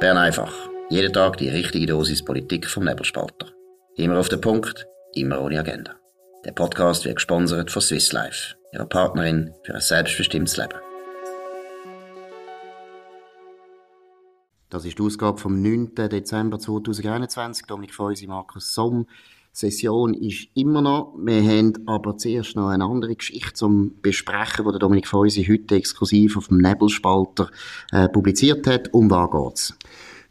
Bern einfach. Jeden Tag die richtige Dosis Politik vom Nebelspalter. Immer auf den Punkt, immer ohne Agenda. Der Podcast wird gesponsert von Swiss Life, ihrer Partnerin für ein selbstbestimmtes Leben. Das ist die Ausgabe vom 9. Dezember 2021. Dominik Feusi, Markus Somm. Session ist immer noch. Wir haben aber zuerst noch eine andere Geschichte zum Besprechen, die Dominik Feusi heute exklusiv auf dem Nebelspalter äh, publiziert hat. Um was geht's?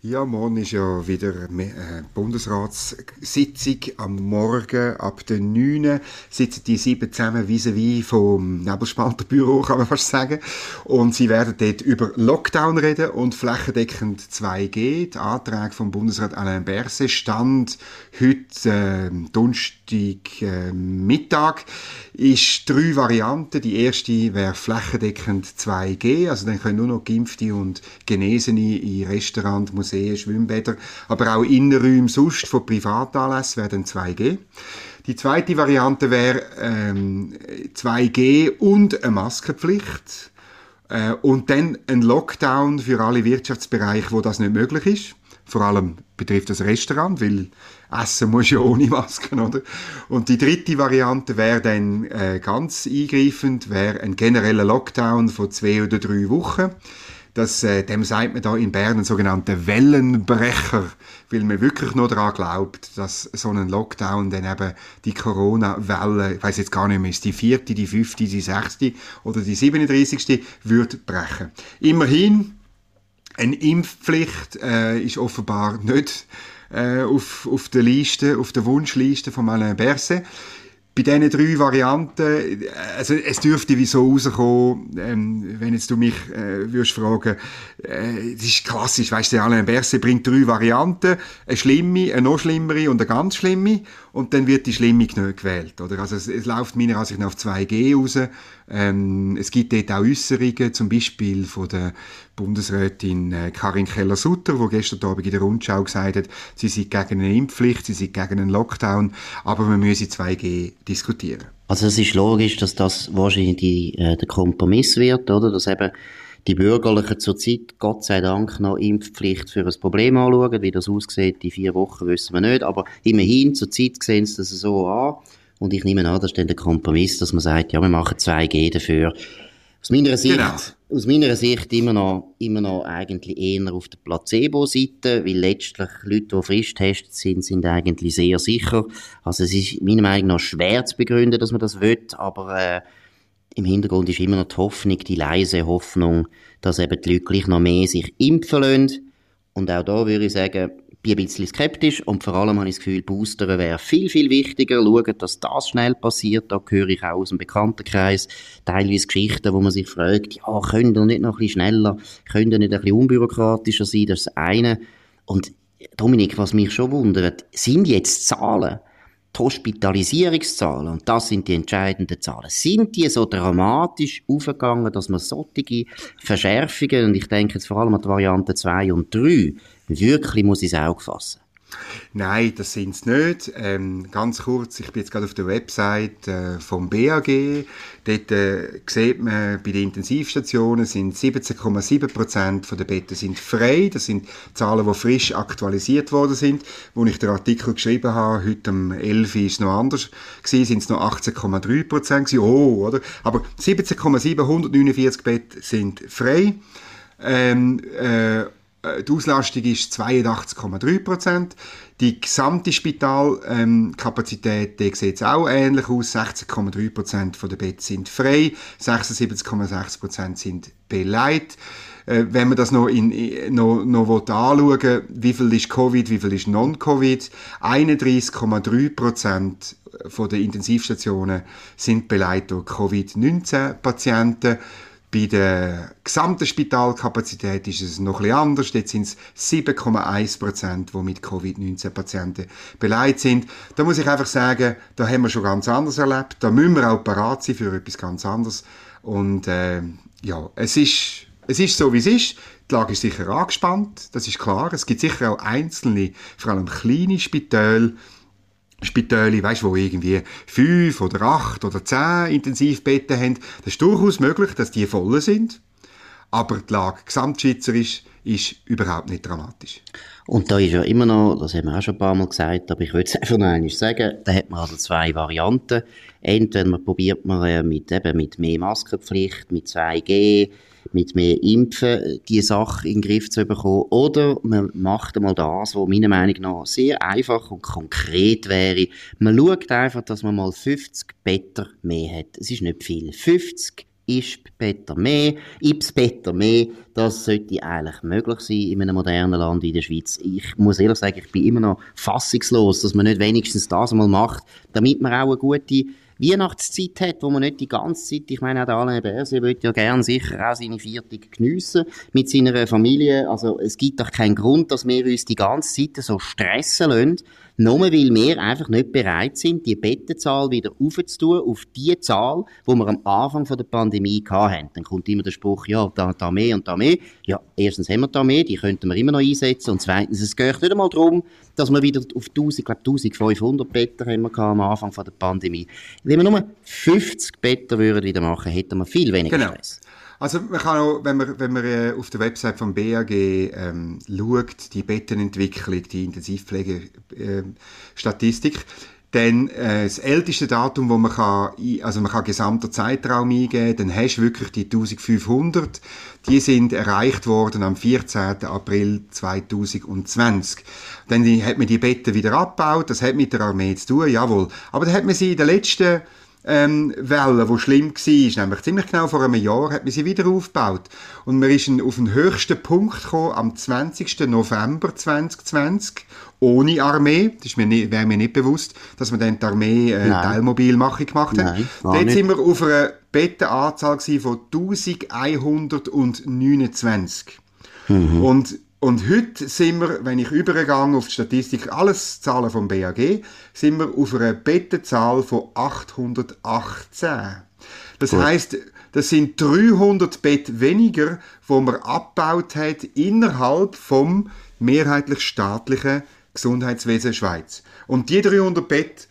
Ja, morgen ist ja wieder äh, Bundesratssitzung. Am Morgen ab den 9. sitzen die sieben zusammen vis-à-vis vom Nebelspalterbüro, kann man fast sagen. Und sie werden dort über Lockdown reden und flächendeckend 2G. Die Anträge vom Bundesrat Alain Berset stand heute äh, Donnerstag äh, Mittag. Ist drei Varianten. Die erste wäre flächendeckend 2G, also dann können nur noch Geimpfte und Genesene in Restaurants, Museen, Schwimmbäder, aber auch Innenräume sonst von Privatanlässen werden 2G. Die zweite Variante wäre ähm, 2G und eine Maskenpflicht. Äh, und dann ein Lockdown für alle Wirtschaftsbereiche, wo das nicht möglich ist. Vor allem betrifft das Restaurant, weil Essen muss ja ohne Masken, oder? Und die dritte Variante wäre dann äh, ganz eingreifend, wäre ein genereller Lockdown von zwei oder drei Wochen. Das, äh, dem sagt man da in Bern einen sogenannten Wellenbrecher, weil man wirklich nur daran glaubt, dass so ein Lockdown dann eben die Corona-Welle, ich weiß jetzt gar nicht mehr, ist die vierte, die fünfte, die sechste oder die 37. wird brechen. Immerhin, eine Impfpflicht äh, ist offenbar nicht äh, auf, auf der Liste, auf der Wunschliste von Alain Berset bei diesen drei Varianten, also es dürfte wie so rauskommen, ähm, wenn jetzt du mich äh, würdest fragen, äh, das ist klassisch, weißt du, Alain Berset bringt drei Varianten, eine schlimme, eine noch schlimmere und eine ganz schlimme und dann wird die schlimme nicht gewählt, oder? Also es, es läuft meiner Ansicht nach auf 2G raus, ähm, es gibt dort auch Äußerungen, zum Beispiel von der Bundesrätin äh, Karin Keller-Sutter, die gestern Abend in der Rundschau gesagt hat, sie sind gegen eine Impfpflicht, sie sind gegen einen Lockdown, aber man müsse 2G diskutieren. Also es ist logisch, dass das wahrscheinlich die, äh, der Kompromiss wird, oder? Dass eben die Bürgerlichen zurzeit, Gott sei Dank, noch Impfpflicht für ein Problem anschauen. Wie das aussieht, die vier Wochen wissen wir nicht. Aber immerhin, zurzeit sehen sie das so an. Und ich nehme an, das ist dann der Kompromiss, dass man sagt, ja, wir machen 2G dafür. Aus meiner Sicht, genau. aus meiner Sicht immer noch, immer noch eigentlich eher auf der Placebo-Seite, weil letztlich Leute, die frisch getestet sind, sind eigentlich sehr sicher. Also es ist meiner Meinung nach schwer zu begründen, dass man das will, aber äh, im Hintergrund ist immer noch die Hoffnung, die leise Hoffnung, dass eben die Leute gleich noch mehr sich impfen lassen. Und auch da würde ich sagen, bin ein bisschen skeptisch und vor allem habe ich das Gefühl, Boostern wäre viel, viel wichtiger. Schauen, dass das schnell passiert. Da höre ich auch aus dem Bekanntenkreis teilweise Geschichten, wo man sich fragt, ja, können ihr nicht noch ein bisschen schneller, können ihr nicht ein bisschen unbürokratischer sein? Das ist das eine. Und Dominik, was mich schon wundert, sind jetzt Zahlen, die Hospitalisierungszahlen, und das sind die entscheidenden Zahlen, sind die so dramatisch aufgegangen, dass man solche Verschärfungen, und ich denke jetzt vor allem an die Variante 2 und 3, wirklich muss ins Auge fassen? Nein, das sind es nicht. Ähm, ganz kurz, ich bin jetzt gerade auf der Website äh, vom BAG. Dort äh, sieht man, bei den Intensivstationen sind 17,7 Prozent der Betten sind frei. Das sind Zahlen, die frisch aktualisiert worden sind. Wo ich den Artikel geschrieben habe, heute um 11 Uhr es noch anders gewesen, sind es noch 18,3 Prozent Oh, oder? Aber 17,7, 149 Betten sind frei. Ähm, äh, äh, die Auslastung ist 82,3 Prozent. Die gesamte Spitalkapazität ähm, sieht auch ähnlich aus. 16,3 Prozent der Betten sind frei, 76,6 Prozent sind beleidigt. Äh, wenn man das noch, in, noch, noch anschauen wie viel ist Covid, wie viel ist Non-Covid, 31,3 Prozent der Intensivstationen sind beleidigt durch Covid-19-Patienten. Bei der gesamten Spitalkapazität ist es noch etwas anders. Dort sind es 7,1 Prozent, die mit Covid-19-Patienten beleidigt sind. Da muss ich einfach sagen, da haben wir schon ganz anders erlebt. Da müssen wir auch parat sein für etwas ganz anderes. Und äh, ja, es ist, es ist so, wie es ist. Die Lage ist sicher angespannt, das ist klar. Es gibt sicher auch einzelne, vor allem kleine Spitäle, Spitäle, weißt, wo irgendwie fünf oder acht oder zehn Intensivbetten haben. Das ist durchaus möglich, dass die voll sind. aber die Lage gesamtschweizerisch ist überhaupt nicht dramatisch. Und da ist ja immer noch, das haben wir auch schon ein paar Mal gesagt, aber ich würde es einfach noch einmal sagen, da hat man also zwei Varianten. Entweder man probiert man äh, mit, eben mit mehr Maskenpflicht, mit 2G, mit mehr Impfen die Sache in den Griff zu bekommen. Oder man macht einmal das, was meiner Meinung nach sehr einfach und konkret wäre. Man schaut einfach, dass man mal 50 Better mehr hat. Es ist nicht viel. 50 ist Better mehr, Ips Better mehr. Das sollte eigentlich möglich sein in einem modernen Land wie der Schweiz. Ich muss ehrlich sagen, ich bin immer noch fassungslos, dass man nicht wenigstens das einmal macht, damit man auch eine gute Weihnachtszeit hat, wo man nicht die ganze Zeit, ich meine auch der Alain Berset will ja gern sicher auch seine Viertig geniessen mit seiner Familie. Also es gibt doch keinen Grund, dass wir uns die ganze Zeit so stressen lassen, nur weil wir einfach nicht bereit sind, die Bettenzahl wieder aufzutun auf die Zahl, wo wir am Anfang der Pandemie hatten. Dann kommt immer der Spruch, ja, da, da mehr und da mehr. Ja, erstens haben wir da mehr, die könnten wir immer noch einsetzen. Und zweitens, es geht nicht einmal darum, dass wir wieder auf 1000, ich glaube 1500 Betten haben wir am Anfang der Pandemie. Wenn wir nur 50 Betten würden wieder machen, hätten wir viel weniger genau. Stress. Also man kann auch, wenn man, wenn man äh, auf der Website vom BAG ähm, schaut, die Bettenentwicklung, die Intensivpflegestatistik, äh, dann äh, das älteste Datum, wo man kann, also man kann gesamter Zeitraum eingeben, dann hast du wirklich die 1500. Die sind erreicht worden am 14. April 2020. Dann hat man die Betten wieder abgebaut, das hat mit der Armee zu tun, jawohl. Aber dann hat man sie in den letzten ähm, Welle, die schlimm war, nämlich ziemlich genau vor einem Jahr, hat man sie wieder aufgebaut. Und man ist auf den höchsten Punkt gekommen am 20. November 2020, ohne Armee. Das wäre mir nicht bewusst, dass man dann die Armee äh, Teilmobilmachung gemacht hat. Nein, Dort nicht. sind wir auf einer Bettenanzahl von 1129. Mhm. Und und heute sind wir, wenn ich übergehe auf die Statistik, alles Zahlen vom BAG, sind wir auf einer Bettenzahl von 818. Das Gut. heißt, das sind 300 Bett weniger, wo man abgebaut hat innerhalb vom mehrheitlich staatlichen Gesundheitswesen Schweiz. Und die 300 Bett,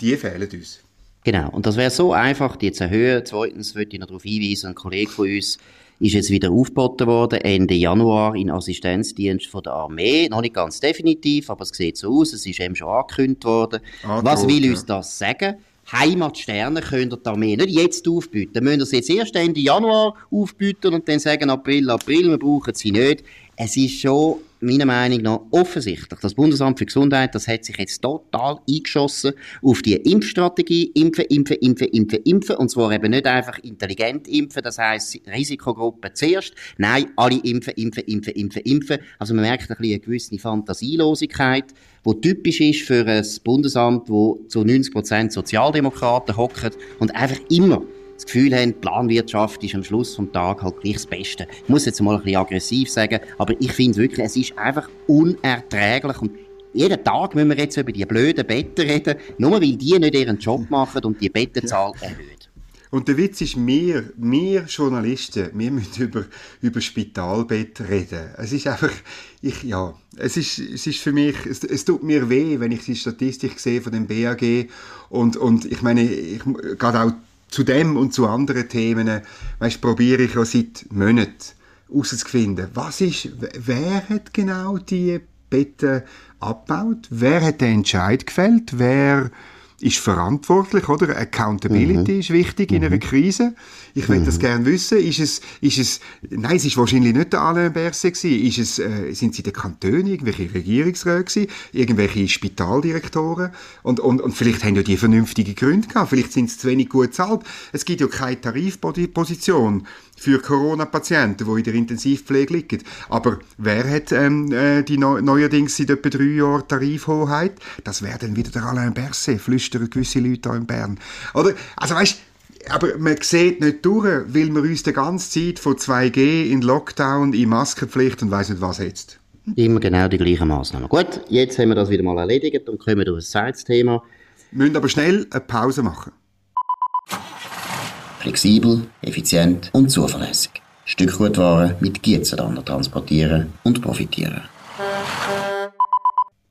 die fehlen uns. Genau. Und das wäre so einfach, die zu erhöhen. Zweitens würde ich noch darauf hinweisen, ein Kollege von uns ist jetzt wieder aufgeboten worden, Ende Januar in Assistenzdienst von der Armee. Noch nicht ganz definitiv, aber es sieht so aus, es ist eben schon angekündigt worden. Ah, Was will ja. uns das sagen? Heimatsterne könnt ihr die Armee nicht jetzt aufbieten. Müssen ihr sie jetzt erst Ende Januar aufbieten und dann sagen April, April, wir brauchen sie nicht. Es ist schon meiner Meinung nach offensichtlich. Das Bundesamt für Gesundheit, das hat sich jetzt total eingeschossen auf die Impfstrategie. Impfen, impfen, impfen, impfen, impfen. Und zwar eben nicht einfach intelligent impfen, das heisst Risikogruppen zuerst. Nein, alle impfen, impfen, impfen, impfen, impfen. Also man merkt ein bisschen eine gewisse Fantasielosigkeit, die typisch ist für ein Bundesamt, wo zu 90% Sozialdemokraten hocken und einfach immer das Gefühl haben, Planwirtschaft ist am Schluss vom Tag halt gleich das Beste. Ich muss jetzt mal ein bisschen aggressiv sagen, aber ich finde wirklich, es ist einfach unerträglich und jeden Tag müssen wir jetzt über die blöden Betten reden, nur weil die nicht ihren Job machen und die Bettenzahl erhöhen. Und der Witz ist, wir, wir Journalisten, wir müssen über, über Spitalbett reden. Es ist einfach, ich, ja, es ist, es ist für mich, es, es tut mir weh, wenn ich die Statistik sehe von dem BAG und, und ich meine, ich, gerade auch zu dem und zu anderen Themen, weißt, probiere ich auch seit Monaten herauszufinden, was ist, wer hat genau die Betten abgebaut, wer hat den Entscheid gefällt, wer ist verantwortlich, oder? Accountability mhm. ist wichtig in einer mhm. Krise. Ich würde mhm. das gerne wissen. Ist es, ist es, nein, es ist wahrscheinlich nicht der Alain Berset gewesen. Ist es, äh, sind sie der Kantone, irgendwelche Regierungsräte gewesen, irgendwelche Spitaldirektoren? Und, und, und vielleicht haben ja die vernünftige Gründe gehabt. Vielleicht sind sie zu wenig gut bezahlt. Es gibt ja keine Tarifposition für Corona-Patienten, die in der Intensivpflege liegen. Aber wer hat ähm, äh, die neu neuerdings seit etwa drei Jahren Tarifhoheit? Das wäre dann wieder der Alain Berset, flüstern gewisse Leute hier in Bern. Oder? Also weißt aber man sieht nicht durch, weil wir uns die ganze Zeit von 2G in Lockdown, in Maskenpflicht und weiss nicht was jetzt. Immer genau die gleichen Maßnahmen. Gut, jetzt haben wir das wieder mal erledigt und kommen durch ein zweites Thema. Wir müssen aber schnell eine Pause machen flexibel, effizient und zuverlässig. Stückgutware mit Gietzenlander transportieren und profitieren.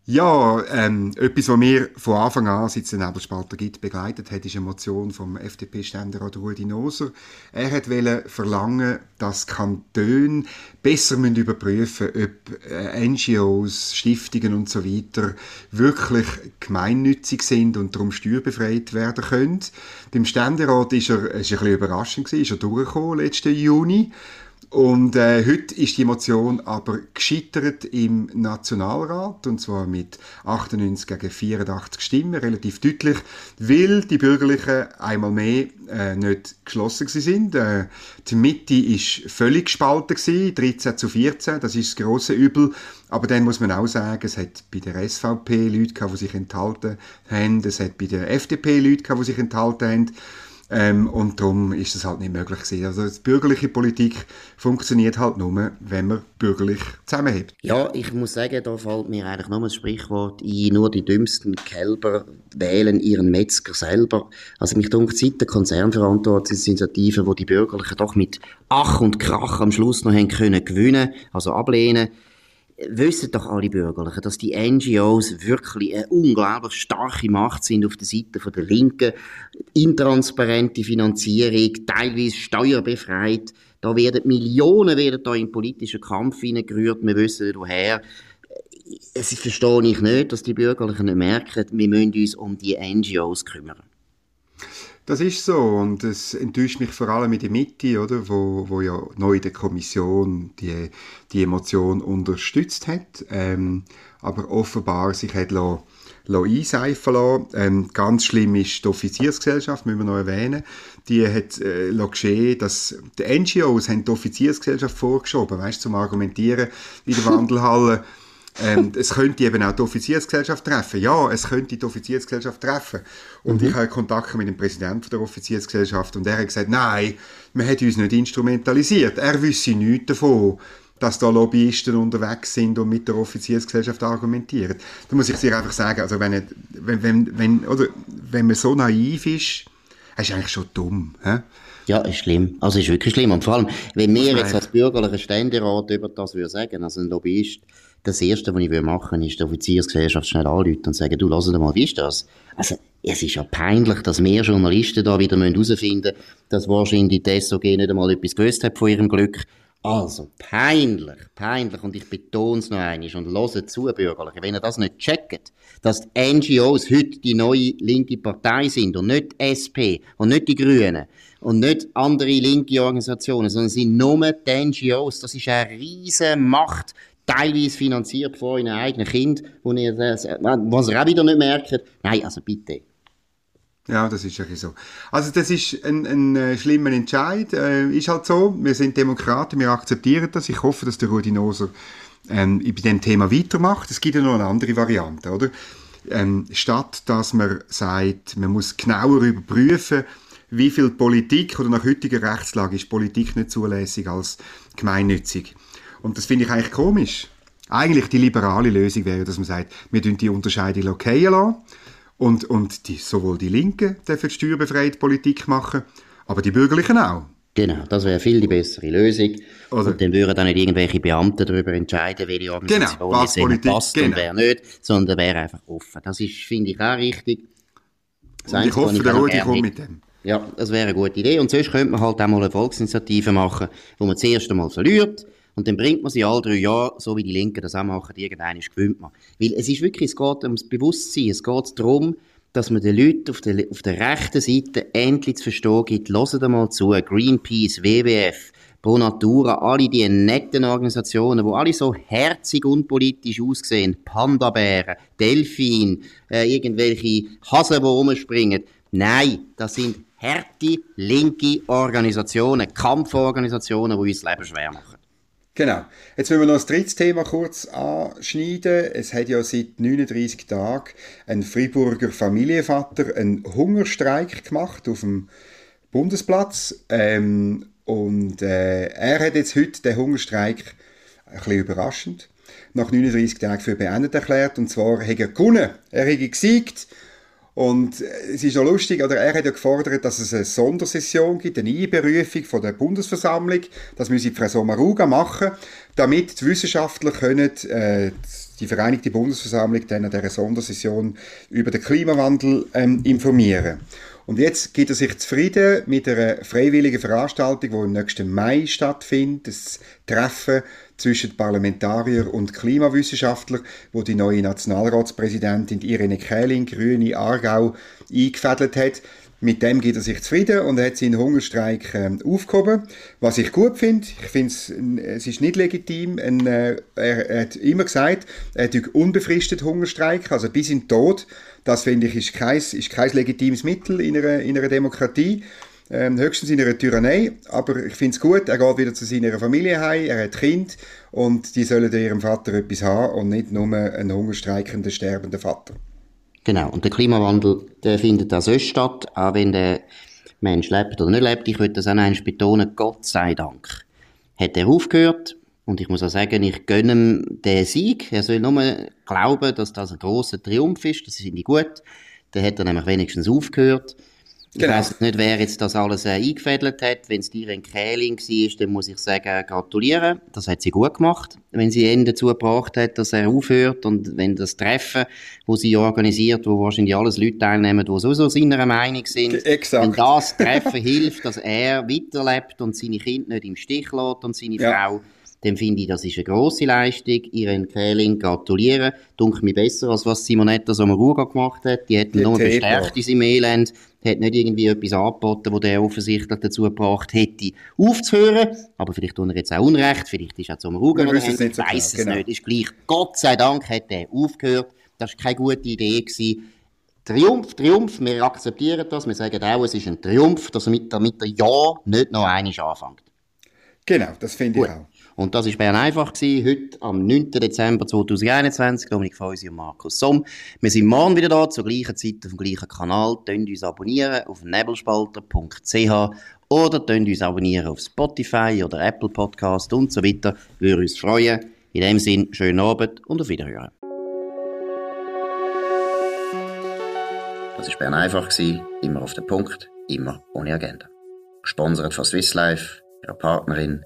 Ja, ähm, etwas, was mir von Anfang an, seit es den Nebelspalter gibt, begleitet hat, ist eine Motion vom FDP-Ständerat Rudi Noser. Er hat verlangen, dass Kantone besser müssen überprüfen ob äh, NGOs, Stiftungen und so wirklich gemeinnützig sind und darum steuerbefreit werden können. Dem Ständerat ist er, ist ein bisschen überraschend gewesen, ist er durchgekommen letzten Juni. Und äh, heute ist die Motion aber gescheitert im Nationalrat, und zwar mit 98 gegen 84 Stimmen, relativ deutlich, weil die Bürgerlichen einmal mehr äh, nicht geschlossen sind. Äh, die Mitte ist völlig gespalten gewesen, 13 zu 14, das ist das grosse Übel. Aber dann muss man auch sagen, es hat bei der SVP Leute gehabt, die sich enthalten haben, es hat bei der FDP Leute gehabt, die sich enthalten haben. Ähm, und darum ist das halt nicht möglich gewesen. Also die bürgerliche Politik funktioniert halt nur, wenn man bürgerlich zusammenhält. Ja, ich muss sagen, da fällt mir eigentlich nur das Sprichwort ein, nur die dümmsten Kälber wählen ihren Metzger selber. Also mich dunkt seit der Konzernverantwortungsinitiative, wo die Bürgerlichen doch mit Ach und Krach am Schluss noch haben können gewinnen, also ablehnen, wissen doch alle Bürgerlichen, dass die NGOs wirklich eine unglaublich starke Macht sind auf der Seite der Linken. Intransparente Finanzierung, teilweise steuerbefreit. Da werden Millionen werden da in politischen Kampf hineingerührt. Wir wissen nicht woher. Es verstehe ich nicht, dass die Bürgerlichen nicht merken, wir müssen uns um die NGOs kümmern. Das ist so und es enttäuscht mich vor allem in der Mitte, oder, wo, wo ja neu der Kommission die, die Emotion unterstützt hat, ähm, aber offenbar sich hat lassen, einseifen lassen. Ähm, ganz schlimm ist die Offiziersgesellschaft, müssen wir noch erwähnen. Die hat äh, geschehen, dass die NGOs haben die Offiziersgesellschaft vorgeschoben, weißt, zum Argumentieren in der Wandelhalle. Ähm, es könnte eben auch die Offiziersgesellschaft treffen. Ja, es könnte die Offiziersgesellschaft treffen. Und mhm. ich habe Kontakt mit dem Präsidenten der Offiziersgesellschaft und er hat gesagt, nein, man hat uns nicht instrumentalisiert. Er wüsste nichts davon dass da Lobbyisten unterwegs sind und mit der Offiziersgesellschaft argumentieren. Da muss ich dir einfach sagen, also wenn, wenn, wenn, wenn, oder, wenn man so naiv ist, ist eigentlich schon dumm. He? Ja, ist schlimm. Also ist wirklich schlimm. Und vor allem, wenn wir jetzt als bürgerlicher Ständerat über das würde sagen, also ein Lobbyist, das Erste, was ich machen will, ist die Offiziersgesellschaft schnell anrufen und sagen, du, lass mal, wie ist das? Also, es ist ja peinlich, dass mehr Journalisten da wieder herausfinden müssen, dass wahrscheinlich die SOG nicht einmal etwas gewusst hat von ihrem Glück. Also, peinlich, peinlich, und ich betone es noch einmal, und hört zu, Bürgerliche, wenn ihr das nicht checkt, dass die NGOs heute die neue linke Partei sind und nicht die SP und nicht die Grünen und nicht andere linke Organisationen, sondern sind nur die NGOs, das ist eine riesige Macht, teilweise finanziert von euren eigenen Kind, wo ihr das, was ihr auch wieder nicht merkt. Nein, also bitte. Ja, das ist ja so. Also das ist ein, ein äh, schlimmer Entscheid. Äh, ist halt so, wir sind Demokraten, wir akzeptieren das. Ich hoffe, dass der Rudi Noser ähm, bei dem Thema weitermacht. Es gibt ja noch eine andere Variante, oder? Ähm, statt dass man sagt, man muss genauer überprüfen, wie viel Politik oder nach heutiger Rechtslage ist Politik nicht zulässig als gemeinnützig. Und das finde ich eigentlich komisch. Eigentlich die liberale Lösung wäre, dass man sagt, wir tun die Unterscheidung okay lassen und, und die, sowohl die Linken dürfen steuerbefreite Politik machen, aber die Bürgerlichen auch. Genau, das wäre viel die bessere Lösung. Oder und dann würden dann nicht irgendwelche Beamte darüber entscheiden, welche Organisation genau, was Politik, passt genau. und wer nicht, sondern wäre einfach offen. Das ist, finde ich, auch richtig. Das und ich hoffe, der Rudi kommt mit dem. Ja, das wäre eine gute Idee. Und sonst könnte man halt auch mal eine Volksinitiative machen, wo man zuerst einmal verliert, und dann bringt man sie alle drei Jahre, so wie die Linken das auch machen, irgendeinen gewinnt man. Weil es ist wirklich, es geht ums Bewusstsein, es geht darum, dass man den Leuten auf der, auf der rechten Seite endlich zu verstehen gibt, hören mal zu, Greenpeace, WWF, Pro Natura, alle die netten Organisationen, wo alle so herzig unpolitisch aussehen, Panda-Bären, Delfin, äh, irgendwelche Hasen, die rumspringen. Nein, das sind harte, linke Organisationen, Kampforganisationen, die uns das Leben schwer machen. Genau. Jetzt wollen wir noch das dritte Thema kurz anschneiden. Es hat ja seit 39 Tagen ein Friburger Familienvater einen Hungerstreik gemacht auf dem Bundesplatz. Ähm, und äh, er hat jetzt heute den Hungerstreik ein bisschen überraschend nach 39 Tagen für beendet erklärt. Und zwar hat er gewonnen. Er hat gesiegt. Und es ist noch lustig, oder er hat ja gefordert, dass es eine Sondersession gibt, eine Einberufung von der Bundesversammlung. Das müsse Frau Sommaruga machen, damit die Wissenschaftler können, äh, die Vereinigte Bundesversammlung dann an dieser Sondersession über den Klimawandel ähm, informieren. Und jetzt gibt er sich zufrieden mit einer freiwilligen Veranstaltung, die im nächsten Mai stattfindet. Das Treffen zwischen Parlamentarier und Klimawissenschaftler, wo die neue Nationalratspräsidentin Irene Kähling, Grüne Aargau, eingefädelt hat. Mit dem geht er sich zufrieden und hat seinen Hungerstreik äh, aufgehoben. Was ich gut finde, ich finde es ist nicht legitim. Ein, äh, er, er, hat immer gesagt, er hat unbefristet Hungerstreik, also bis in den Tod. Das finde ich ist kein, ist kein legitimes Mittel in einer, in einer Demokratie. Ähm, höchstens in einer Tyrannei, aber ich finde es gut, er geht wieder zu seiner Familie heim, er hat Kind und die sollen ihrem Vater etwas haben und nicht nur einen hungerstreikenden, sterbenden Vater. Genau, und der Klimawandel, der findet auch sonst statt, auch wenn der Mensch lebt oder nicht lebt. Ich würde das auch einmal betonen, Gott sei Dank hat er aufgehört. Und ich muss auch sagen, ich gönne ihm den Sieg. Er soll nur glauben, dass das ein großer Triumph ist. Das finde ich gut. Dann hat er nämlich wenigstens aufgehört. Ich genau. weiss nicht, wer jetzt das alles äh, eingefädelt hat. Wenn es dir ein Kähling war, dann muss ich sagen, gratulieren. Das hat sie gut gemacht. Wenn sie ihn dazu gebracht hat, dass er aufhört und wenn das Treffen, wo sie organisiert, wo wahrscheinlich alles Leute teilnehmen, die sowieso seiner Meinung sind. Exakt. Wenn das Treffen hilft, dass er weiterlebt und seine Kinder nicht im Stich lässt und seine ja. Frau, dann finde ich, das ist eine grosse Leistung. Ihren Kähling gratulieren. Dunkel mir besser, als was Simonetta Sommaruga gemacht hat. Die hat ihn nur bestärkt in seinem Elend hat nicht irgendwie etwas angeboten, wo der offensichtlich dazu gebracht hätte, aufzuhören. Aber vielleicht tut er jetzt auch Unrecht, vielleicht ist er zum Rugen oder es nicht so weiss es genau. nicht, ist gleich. Gott sei Dank hat er aufgehört. Das war keine gute Idee. Gewesen. Triumph, Triumph, wir akzeptieren das, wir sagen auch, es ist ein Triumph, damit, damit er ja nicht noch einmal anfängt. Genau, das finde ich auch. Und das war Bern einfach gewesen, heute am 9. Dezember 2021. Dominik Feusi und Markus Somm. Wir sind morgen wieder da, zur gleichen Zeit auf dem gleichen Kanal. Tönt uns abonnieren auf nebelspalter.ch oder tönt uns abonnieren auf Spotify oder Apple Podcast und so weiter. Würde uns freuen. In dem Sinn, schönen Abend und auf Wiederhören. Das war Bern einfach gewesen, immer auf den Punkt, immer ohne Agenda. Gesponsert von Swiss Life, ihrer Partnerin